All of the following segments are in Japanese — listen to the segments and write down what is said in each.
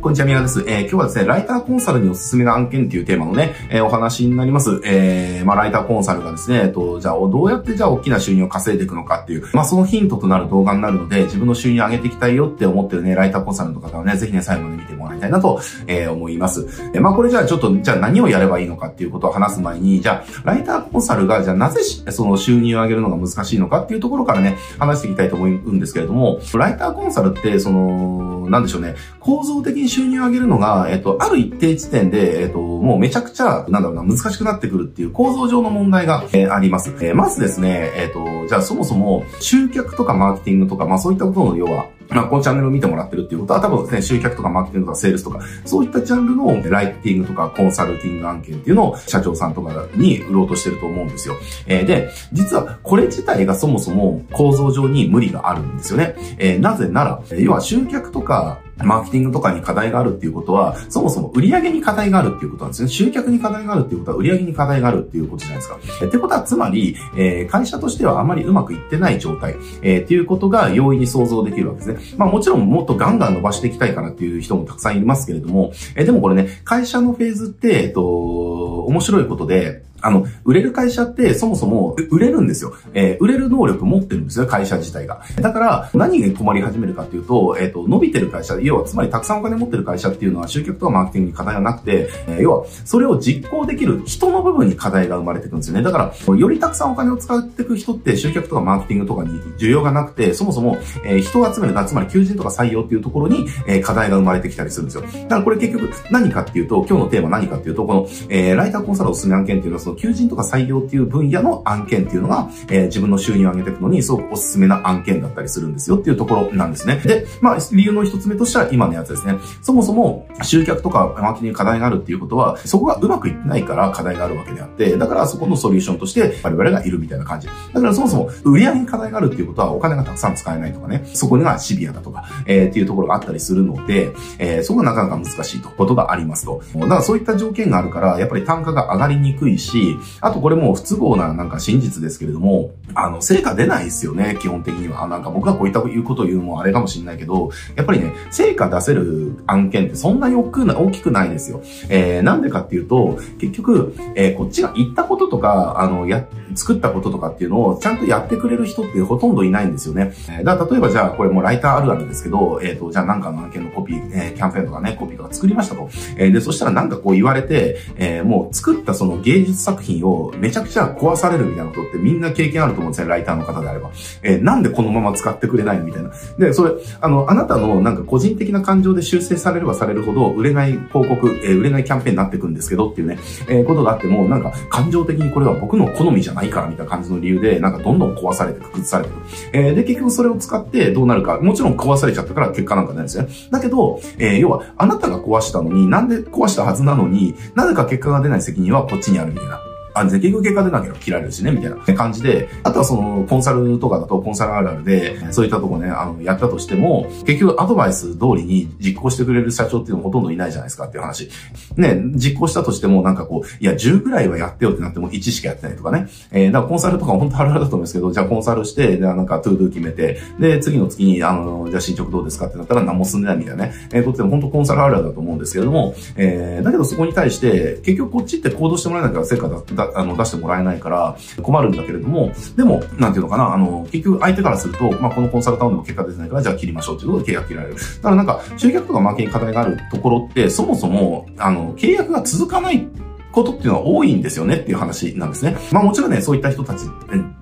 こんにちは、宮です。えー、今日はですね、ライターコンサルにおすすめの案件っていうテーマのね、えー、お話になります。えー、まあ、ライターコンサルがですね、えっと、じゃあ、どうやってじゃあ、大きな収入を稼いでいくのかっていう、まあ、そのヒントとなる動画になるので、自分の収入を上げていきたいよって思ってるね、ライターコンサルの方はね、ぜひね、最後まで見てもらいたいなと、えー、思います。えー、まあ、これじゃあ、ちょっと、じゃあ何をやればいいのかっていうことを話す前に、じゃあ、ライターコンサルが、じゃあ、なぜその収入を上げるのが難しいのかっていうところからね、話していきたいと思うんですけれども、ライターコンサルって、その、なんでしょうね、構造的に収入を上げるのが、えっと、ある一定地点で、えっと、もうめちゃくちゃ、なんだろうな、難しくなってくるっていう構造上の問題が、えー、あります。えー、まずですね、えっと、じゃあそもそも、集客とかマーケティングとか、まあそういったことの要は、まあ、このチャンネルを見てもらってるっていうことは、多分ですね、集客とかマーケティングとかセールスとか、そういったジャンルのライティングとかコンサルティング案件っていうのを社長さんとかに売ろうとしてると思うんですよ。えー、で、実はこれ自体がそもそも構造上に無理があるんですよね。えー、なぜなら、要は集客とかマーケティングとかに課題があるっていうことは、そもそも売り上げに課題があるっていうことなんですね。集客に課題があるっていうことは、売り上げに課題があるっていうことじゃないですか。えってことは、つまり、えー、会社としてはあまりうまくいってない状態、えー、っていうことが容易に想像できるわけですね。まあもちろんもっとガンガン伸ばしていきたいからっていう人もたくさんいますけれども、えー、でもこれね、会社のフェーズって、えっと、面白いことで、あの、売れる会社ってそもそも売れるんですよ。えー、売れる能力持ってるんですよ、会社自体が。だから、何が困り始めるかっていうと、えっ、ー、と、伸びてる会社、要はつまりたくさんお金持ってる会社っていうのは集客とかマーケティングに課題がなくて、えー、要は、それを実行できる人の部分に課題が生まれてくるんですよね。だから、よりたくさんお金を使っていく人って集客とかマーケティングとかに需要がなくて、そもそも、えー、人を集める、つまり求人とか採用っていうところに、えー、課題が生まれてきたりするんですよ。だからこれ結局何かっていうと、今日のテーマ何かっていうと、この、えー、ライターコンサルおすすめ案件っていうのは、その求人とか採用っていう分野の案件っていうのが、えー、自分の収入を上げていくのにすごくおすすめな案件だったりするんですよっていうところなんですね。で、まあ、理由の一つ目としては今のやつですね。そもそも集客とかマーケティング課題があるっていうことは、そこがうまくいってないから課題があるわけであって、だからそこのソリューションとして我々がいるみたいな感じ。だからそもそも売り上げに課題があるっていうことはお金がたくさん使えないとかね、そこにはシビアだとか、えー、っていうところがあったりするので、えー、そこがなかなか難しいとことがありますと。だからそういった条件があるから、やっぱり単価が上がりにくいし、あとこれも不都合ななんか真実ですけれども、あの、成果出ないですよね、基本的には。なんか僕がこういったことを言うもあれかもしれないけど、やっぱりね、成果出せる案件ってそんなに大きく大きくないですよ。えー、なんでかっていうと、結局、えー、こっちが言ったこととか、あの、や、作ったこととかっていうのをちゃんとやってくれる人ってほとんどいないんですよね。だから例えばじゃあ、これもライターあるあるですけど、えっ、ー、と、じゃあなんかの案件のコピー、えー、キャンペーンとかね、コピーとか作りましたと。えー、で、そしたらなんかこう言われて、えー、もう作ったその芸術作品をめちゃくちゃ壊されるみたいなことってみんな経験あると思うんですね、ライターの方であれば。えー、なんでこのまま使ってくれないみたいな。で、それ、あの、あなたのなんか個人的な感情で修正されればされるほど、売れない広告、えー、売れないキャンペーンになってくんですけどっていうね、えー、ことがあっても、なんか感情的にこれは僕の好みじゃないからみたいな感じの理由で、なんかどんどん壊されて、崩されてく。えー、で、結局それを使ってどうなるか、もちろん壊されちゃったから結果なんかないんですよね。だけど、えー、要は、あなたが壊したのに、なんで壊したはずなのに、なぜか結果が出ない責任はこっちにあるみたいな。あ、結局結果出なければ切られるしね、みたいな感じで、あとはその、コンサルとかだと、コンサルあるあるで、そういったとこね、あの、やったとしても、結局アドバイス通りに実行してくれる社長っていうのはほとんどいないじゃないですかっていう話。ね、実行したとしても、なんかこう、いや、10ぐらいはやってよってなっても1しかやってないとかね。えー、だからコンサルとか本当あるあるだと思うんですけど、じゃあコンサルして、で、なんか to do 決めて、で、次の月に、あの、じゃあ進捗どうですかってなったら何も進んでないみたいなね。えー、ことで本当コンサルあるあるだと思うんですけれども、えー、だけどそこに対して、結局こっちって行動してもらえないから成果だ、あの出してもらえないから困るんだけれども、でも、なんていうのかな、あの、結局相手からすると、まあ、このコンサルタントでも結果出てないから、じゃあ切りましょうっていうことで契約切られる。だからなんか、集客とかマーケに課題があるところって、そもそも、あの、契約が続かないことっていうのは多いんですよねっていう話なんですね。まあもちろんね、そういった人たち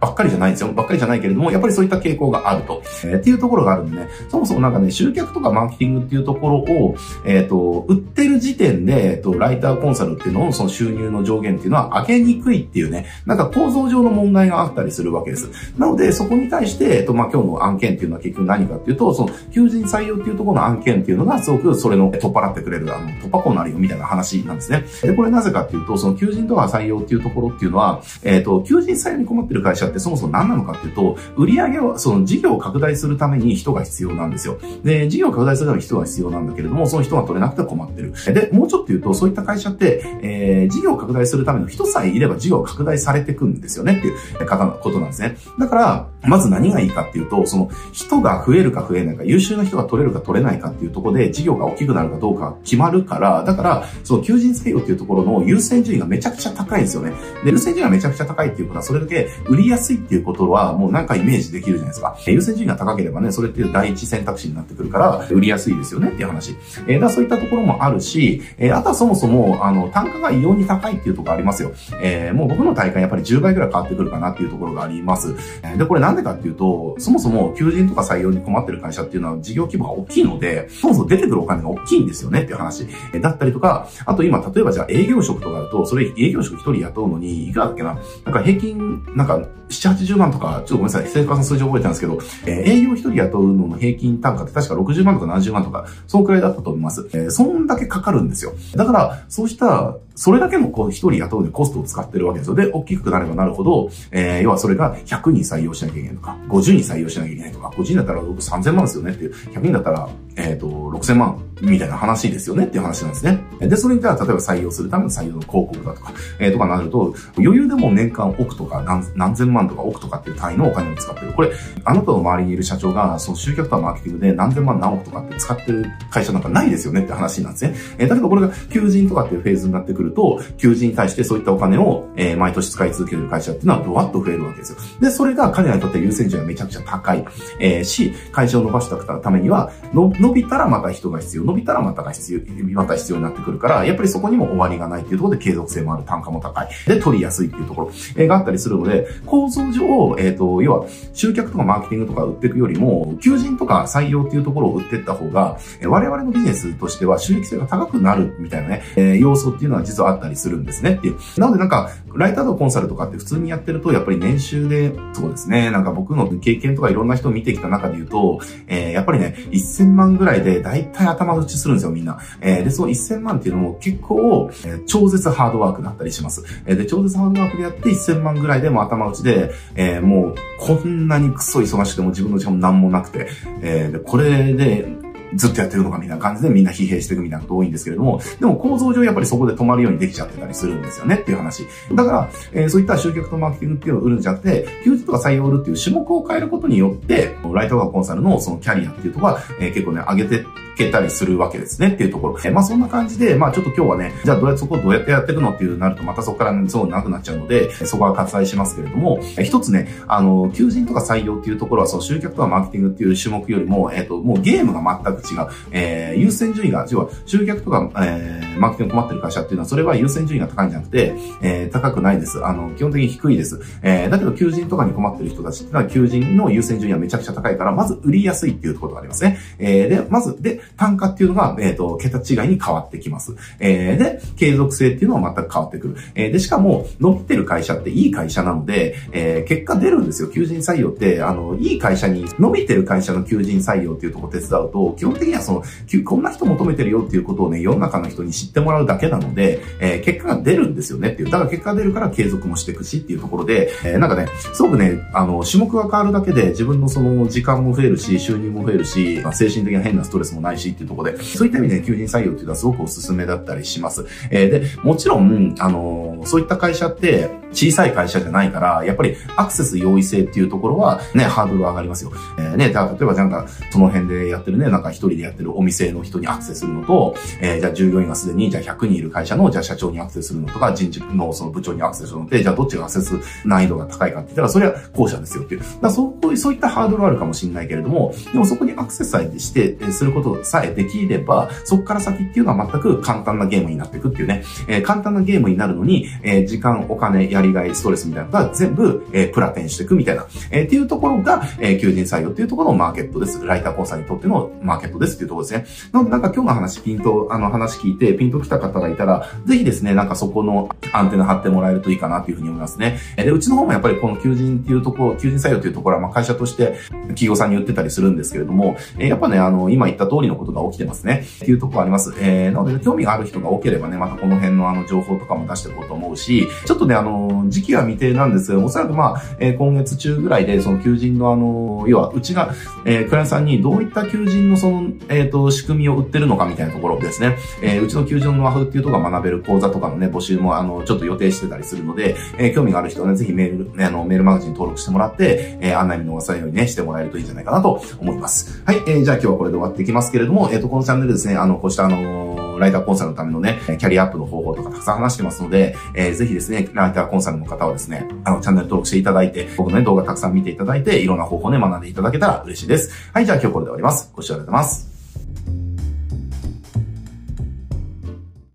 ばっかりじゃないんですよ。ばっかりじゃないけれども、やっぱりそういった傾向があると。えー、っていうところがあるんでね、そもそもなんかね、集客とかマーケティングっていうところを、えっ、ー、と、売ってる時点で、えっ、ー、と、ライターコンサルっていうのを、その収入の上限っていうのは上げにくいっていうね、なんか構造上の問題があったりするわけです。なので、そこに対して、えっ、と、まあ今日の案件っていうのは結局何かっていうと、その、求人採用っていうところの案件っていうのが、すごくそれの取っ払ってくれる、あの、突破口になるよみたいな話なんですね。で、これなぜかっていうっていうと、その求人とか採用っていうところっていうのは、えっ、ー、と、求人採用に困ってる会社ってそもそも何なのかっていうと、売上を、その事業を拡大するために人が必要なんですよ。で、事業を拡大するために人が必要なんだけれども、その人が取れなくて困ってる。で、もうちょっと言うと、そういった会社って、えー、事業を拡大するための人さえいれば事業を拡大されていくんですよねっていう方のことなんですね。だから、まず何がいいかっていうと、その人が増えるか増えないか、優秀な人が取れるか取れないかっていうところで事業が大きくなるかどうか決まるから、だから、その求人採用っていうところの優先順位がめちゃくちゃ高いんですよね。で、優先順位がめちゃくちゃ高いっていうことは、それだけ売りやすいっていうことは、もうなんかイメージできるじゃないですか。優先順位が高ければね、それっていう第一選択肢になってくるから、売りやすいですよねっていう話。えー、だからそういったところもあるし、えー、あとはそもそも、あの、単価が異様に高いっていうところありますよ。えー、もう僕の大会やっぱり10倍ぐらい変わってくるかなっていうところがあります。で、これなんでかっていうと、そもそも求人とか採用に困ってる会社っていうのは事業規模が大きいので、そもそも出てくるお金が大きいんですよねっていう話。えだったりとか、あと今、例えばじゃあ営業職とかだと、それ営業職一人雇うのに、いくらだっけな？なんか平均、なんか、7、80万とか、ちょっとごめんなさい、正確な数字覚えてたんですけど、えー、営業一人雇うのの平均単価って確か60万とか70万とか、そのくらいだったと思います。えー、そんだけかかるんですよ。だから、そうしたそれだけのこう一人雇うでコストを使ってるわけですよ。で、大きくなればなるほど、えー、要はそれが100人採用しなきゃいけないとか、50人採用しなきゃいけないとか、50人だったら3000万ですよねっていう、100人だったら、えっ、ー、と、6000万みたいな話ですよねっていう話なんですね。で、それにじゃあ、例えば採用するための採用の広告だとか、えー、とかなると、余裕でも年間億とか何何千万とか億とかっていう単位のお金を使ってる。これ、あなたの周りにいる社長が、その集客とかマーケティングで何千万何億とかって使ってる会社なんかないですよねって話なんですね。えー、だけどこれが求人とかっていうフェーズになってくると、求人に対してそういったお金を、えー、毎年使い続ける会社っていうのはドワッと増えるわけですよ。で、それが彼らにとって優先順位がめちゃくちゃ高い。えー、し、会社を伸ばしたくたためには、の伸びたらまた人が必要、伸びたらまたが必要、また必要になってくるから、やっぱりそこにも終わりがないっていうところで継続性もある、単価も高い。で、取りやすいっていうところ、えー、があったりするので、構造上、えっ、ー、と、要は、集客とかマーケティングとか売っていくよりも、求人とか採用っていうところを売っていった方が、え我々のビジネスとしては収益性が高くなるみたいなね、えー、要素っていうのは実はあったりするんですねっていう。なのでなんか、ライターとコンサルとかって普通にやってると、やっぱり年収で、そうですね、なんか僕の経験とかいろんな人を見てきた中で言うと、えー、やっぱりね、1000万ぐらいで大体頭打ちするんですよ、みんな。えー、で、その1000万っていうのも結構、えー、超絶ハードワークだったりします。えー、で、超絶ハードワークでやって1000万ぐらいでも頭打ちで、えー、もう、こんなにクソ忙しくても自分の時間も何もなくて、えー、で、これで、ずっとやってるのかみたいな感じでみんな疲弊していくみたいなこと多いんですけれども、でも構造上やっぱりそこで止まるようにできちゃってたりするんですよねっていう話。だから、えー、そういった集客とマーケティングっていうのを売るんじゃなくて、休日とか採用を売るっていう種目を変えることによって、ライトワーコンサルのそのキャリアっていうところは、えー、結構ね、上げてけたりするわけですねっていうところ。えー、まあそんな感じで、まあちょっと今日はね、じゃあどうやってそこをどうやってやっていくのっていうなるとまたそこからね、すごい長くなっちゃうので、そこは割愛しますけれども、えー、一つね、あの、求人とか採用っていうところは、そう、集客とかマーケティングっていう種目よりも、えっ、ー、と、もうゲームが全く違う。えー、優先順位が、要は集客とか、えー、マーケティング困ってる会社っていうのは、それは優先順位が高いんじゃなくて、えー、高くないです。あの、基本的に低いです。えー、だけど求人とかに困ってる人たちっていうのは、求人の優先順位はめちゃくちゃ高いから、まず売りやすいっていうことがありますね。えー、で、まず、で、単価っていうのが、えっ、ー、と、桁違いに変わってきます。えー、で、継続性っていうのは全く変わってくる。えー、で、しかも、伸びてる会社っていい会社なので、えー、結果出るんですよ。求人採用って、あの、いい会社に、伸びてる会社の求人採用っていうとこ手伝うと、基本的にはその、こんな人求めてるよっていうことをね、世の中の人に知ってもらうだけなので、えー、結果が出るんですよねっていう。だから結果が出るから継続もしていくしっていうところで、えー、なんかね、すごくね、あの、種目が変わるだけで自分のその時間も増えるし、収入も増えるし、まあ、精神的な変なストレスもないしっていうところで、そういった意味で求人採用っていうのはすごくおすすめだったりします。えー、で、もちろん、あのー、そういった会社って小さい会社じゃないから、やっぱりアクセス容易性っていうところはね、ハードルは上がりますよ。えー、ね、じゃ例えばなんか、その辺でやってるね、なんか一人でやってるお店の人にアクセスするのと、えー、じゃあ従業員がすでに、じゃあ100人いる会社の、じゃあ社長にアクセスするのとか、人事のその部長にアクセスするのって、じゃあどっちがアクセス難易度が高いかって言ったら、それは後者ですよっていう。だそうそういったハードルはあるかもしれないけれども、でもそこにアクセスさえして、することさえできれば、そこから先っていうのは全く簡単なゲームになっていくっていうね、えー、簡単なゲームになるのに、えー、時間、お金、やりがい、ストレスみたいなことは全部、えー、プラテンしていくみたいな、えー、っていうところが、えー、求人採用っていうところのマーケットです。ライターコンサルにとってのマーケットですっていうところですね。なので、なんか今日の話、ピント、あの話聞いて、ピント来た方がいたら、ぜひですね、なんかそこのアンテナ張ってもらえるといいかなっていうふうに思いますね。で、うちの方もやっぱりこの求人っていうところ、求人採用っていうところは、まあ会社として企業さんに言ってたりするんですけれども、えー、やっぱね、あの、今言った通りのなことが起きてますね。っていうところあります。えー、なので、興味がある人が多ければね、またこの辺のあの情報とかも出していこうと思うし、ちょっとね、あの、時期は未定なんですが、おそらくまあ、えー、今月中ぐらいで、その求人のあの、要は、うちが、えー、クライアントさんにどういった求人のその、えっ、ー、と、仕組みを売ってるのかみたいなところですね、えー、うちの求人の和風っていうところが学べる講座とかのね、募集もあの、ちょっと予定してたりするので、えー、興味がある人はね、ぜひメール、ね、あの、メールマガジン登録してもらって、えー、案内見逃さないようにね、してもらえるといいんじゃないかなと思います。はい、えー、じゃあ今日はこれで終わっていきますけれどもれども、えっ、ー、と、このチャンネルですね、あの、こうしたあのライターコンサルのためのね、キャリアアップの方法とかたくさん話してますので、えー、ぜひですね、ライターコンサルの方はですね、あの、チャンネル登録していただいて、僕のね、動画たくさん見ていただいて、いろんな方法ね、学んでいただけたら嬉しいです。はい、じゃあ今日これで終わります。ご視聴ありがとうございます。